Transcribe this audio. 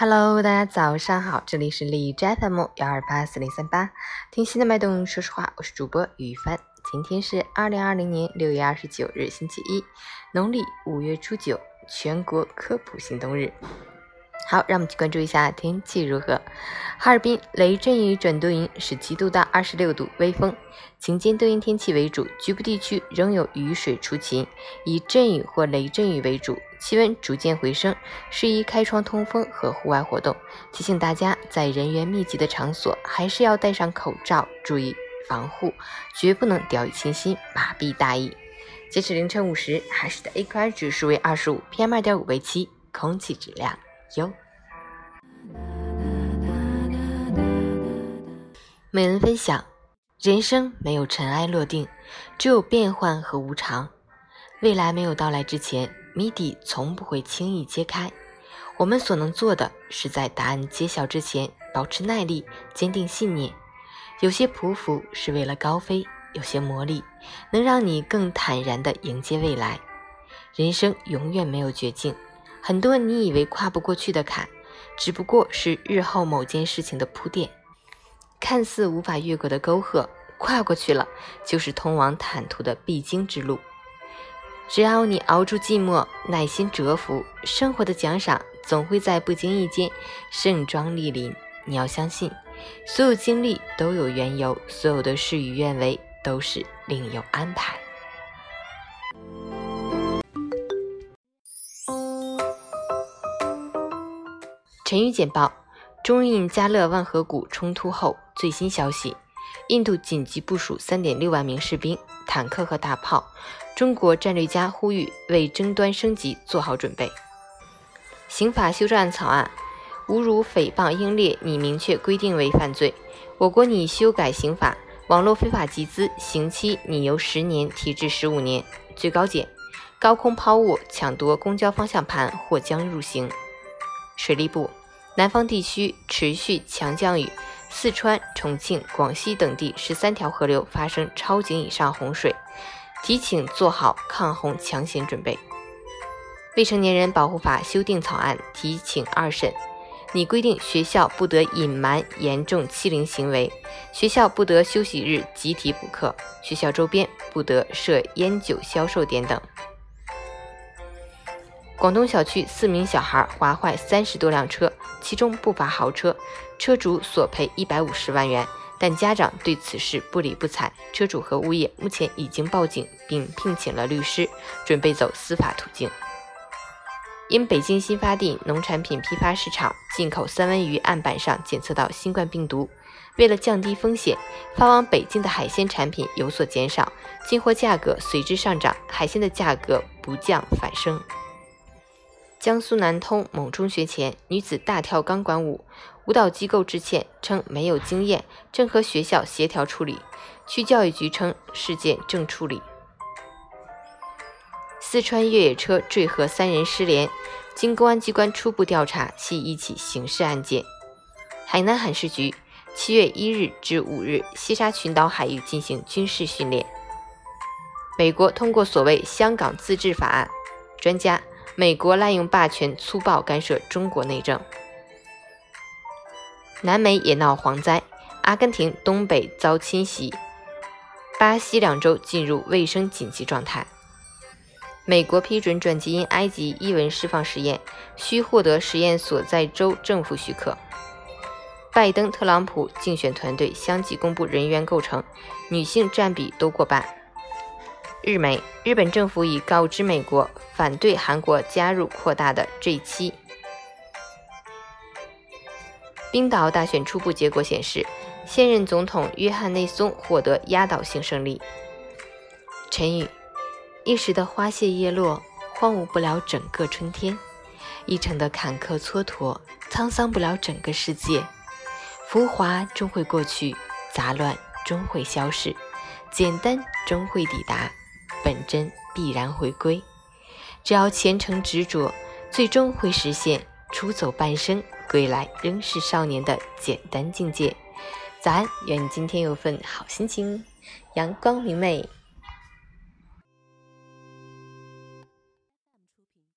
Hello，大家早上好，这里是荔枝 FM 幺二八四零三八，听心的脉动，说实话，我是主播于帆。今天是二零二零年六月二十九日，星期一，农历五月初九，全国科普行动日。好，让我们去关注一下天气如何。哈尔滨雷阵雨转多云，十七度到二十六度，微风，晴间多云天气为主，局部地区仍有雨水出勤，以阵雨或雷阵雨为主，气温逐渐回升，适宜开窗通风和户外活动。提醒大家，在人员密集的场所，还是要戴上口罩，注意防护，绝不能掉以轻心，麻痹大意。截止凌晨五时，海市的 AQI 指数为二十五，PM 二点五为七，空气质量。优，美文分享：人生没有尘埃落定，只有变幻和无常。未来没有到来之前，谜底从不会轻易揭开。我们所能做的是在答案揭晓之前，保持耐力，坚定信念。有些匍匐是为了高飞，有些磨砺能让你更坦然地迎接未来。人生永远没有绝境。很多你以为跨不过去的坎，只不过是日后某件事情的铺垫。看似无法越过的沟壑，跨过去了，就是通往坦途的必经之路。只要你熬住寂寞，耐心蛰伏，生活的奖赏总会在不经意间盛装莅临。你要相信，所有经历都有缘由，所有的事与愿违都是另有安排。晨语简报：中印加勒万河谷冲突后最新消息，印度紧急部署三点六万名士兵、坦克和大炮。中国战略家呼吁为争端升级做好准备。刑法修正案草案：侮辱、诽谤、英烈拟明确规定为犯罪。我国拟修改刑法，网络非法集资刑期拟由十年提至十五年，最高检。高空抛物、抢夺公交方向盘或将入刑。水利部。南方地区持续强降雨，四川、重庆、广西等地十三条河流发生超警以上洪水，提请做好抗洪抢险准备。未成年人保护法修订草案提请二审，拟规定学校不得隐瞒严重欺凌行为，学校不得休息日集体补课，学校周边不得设烟酒销售点等。广东小区四名小孩划坏三十多辆车，其中不乏豪车，车主索赔一百五十万元，但家长对此事不理不睬。车主和物业目前已经报警，并聘请了律师，准备走司法途径。因北京新发地农产品批发市场进口三文鱼案板上检测到新冠病毒，为了降低风险，发往北京的海鲜产品有所减少，进货价格随之上涨，海鲜的价格不降反升。江苏南通某中学前女子大跳钢管舞，舞蹈机构致歉称没有经验，正和学校协调处理。区教育局称事件正处理。四川越野车坠河三人失联，经公安机关初步调查，系一起刑事案件。海南海事局七月一日至五日西沙群岛海域进行军事训练。美国通过所谓“香港自治法案”，专家。美国滥用霸权，粗暴干涉中国内政。南美也闹蝗灾，阿根廷东北遭侵袭，巴西两州进入卫生紧急状态。美国批准转基因埃及伊蚊释放实验，需获得实验所在州政府许可。拜登、特朗普竞选团队相继公布人员构成，女性占比都过半。日媒，日本政府已告知美国反对韩国加入扩大的 G7。冰岛大选初步结果显示，现任总统约翰内松获得压倒性胜利。陈宇：一时的花谢叶落，荒芜不了整个春天；一程的坎坷蹉跎，沧桑不了整个世界。浮华终会过去，杂乱终会消逝，简单终会抵达。本真必然回归，只要虔诚执着，最终会实现出走半生，归来仍是少年的简单境界。早安，愿你今天有份好心情，阳光明媚。